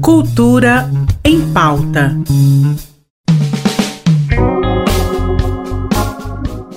Cultura em pauta.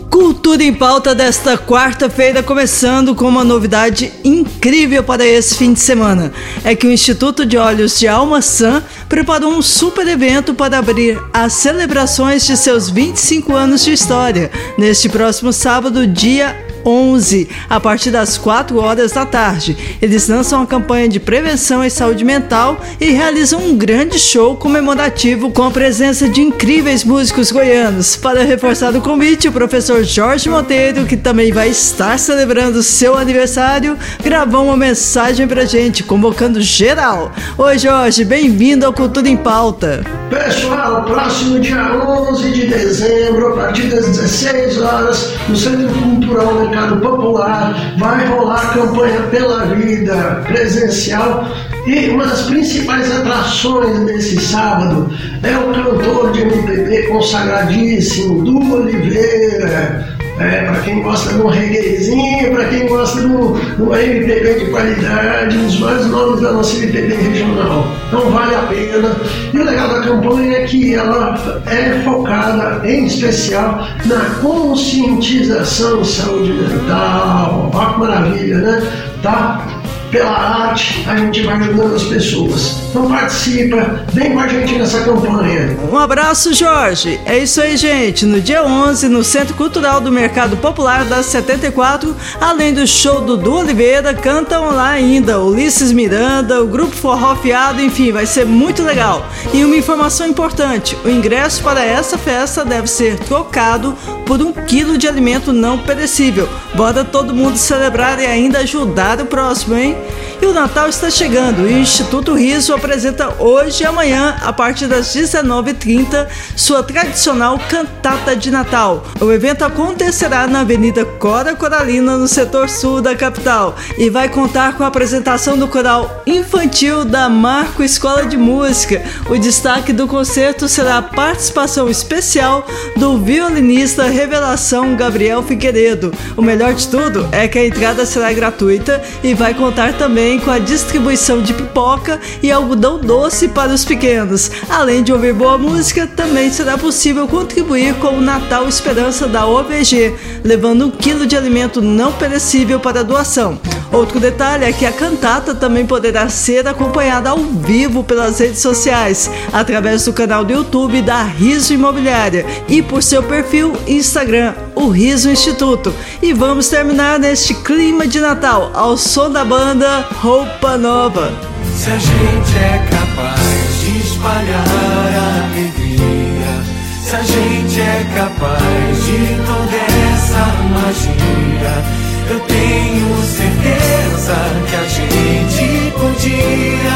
Cultura em pauta desta quarta-feira, começando com uma novidade incrível para esse fim de semana. É que o Instituto de Olhos de Alma San preparou um super evento para abrir as celebrações de seus 25 anos de história, neste próximo sábado, dia 11, a partir das 4 horas da tarde. Eles lançam a campanha de prevenção e saúde mental e realizam um grande show comemorativo com a presença de incríveis músicos goianos. Para reforçar o convite, o professor Jorge Monteiro, que também vai estar celebrando seu aniversário, gravou uma mensagem pra gente, convocando geral. Oi, Jorge, bem-vindo ao Cultura em Pauta. Pessoal, próximo dia 11 de dezembro, a partir das 16 horas, no Centro Cultural Mercado Popular, vai rolar campanha pela vida presencial. E uma das principais atrações desse sábado é o cantor de MPB consagradíssimo, Du Oliveira, é, para quem gosta de um reguezinho, para quem gosta de um, de um MPB de qualidade, um dos mais nomes da nossa MPB regional. Então vale a pena. E o legal da campanha é que ela é focada em especial na conscientização de saúde mental. Olha que maravilha, né? Tá? Pela arte, a gente vai ajudando as pessoas. Então participa, vem com a gente nessa campanha. Um abraço, Jorge. É isso aí, gente. No dia 11, no Centro Cultural do Mercado Popular das 74, além do show do Du Oliveira, cantam lá ainda Ulisses Miranda, o Grupo Forró Fiado, enfim, vai ser muito legal. E uma informação importante: o ingresso para essa festa deve ser trocado por um quilo de alimento não perecível. Bora todo mundo celebrar e ainda ajudar o próximo, hein? E o Natal está chegando o Instituto Riso apresenta hoje e amanhã, a partir das 19h30, sua tradicional cantata de Natal. O evento acontecerá na Avenida Cora Coralina, no setor sul da capital, e vai contar com a apresentação do coral infantil da Marco Escola de Música. O destaque do concerto será a participação especial do violinista Revelação Gabriel Figueiredo. O melhor de tudo é que a entrada será gratuita e vai contar também com a distribuição de pipoca e algodão doce para os pequenos. Além de ouvir boa música, também será possível contribuir com o Natal Esperança da OVG, levando um quilo de alimento não perecível para doação. Outro detalhe é que a cantata também poderá ser acompanhada ao vivo pelas redes sociais, através do canal do YouTube da Riso Imobiliária e por seu perfil Instagram, o Riso Instituto. E vamos terminar neste clima de Natal ao som da banda Roupa Nova. Se a gente é capaz de espalhar alegria, se a gente é capaz de toda essa magia eu tenho certeza que a gente podia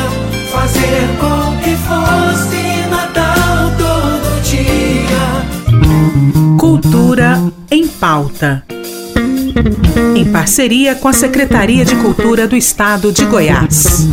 fazer com que fosse Natal todo dia. Cultura em pauta. Em parceria com a Secretaria de Cultura do Estado de Goiás.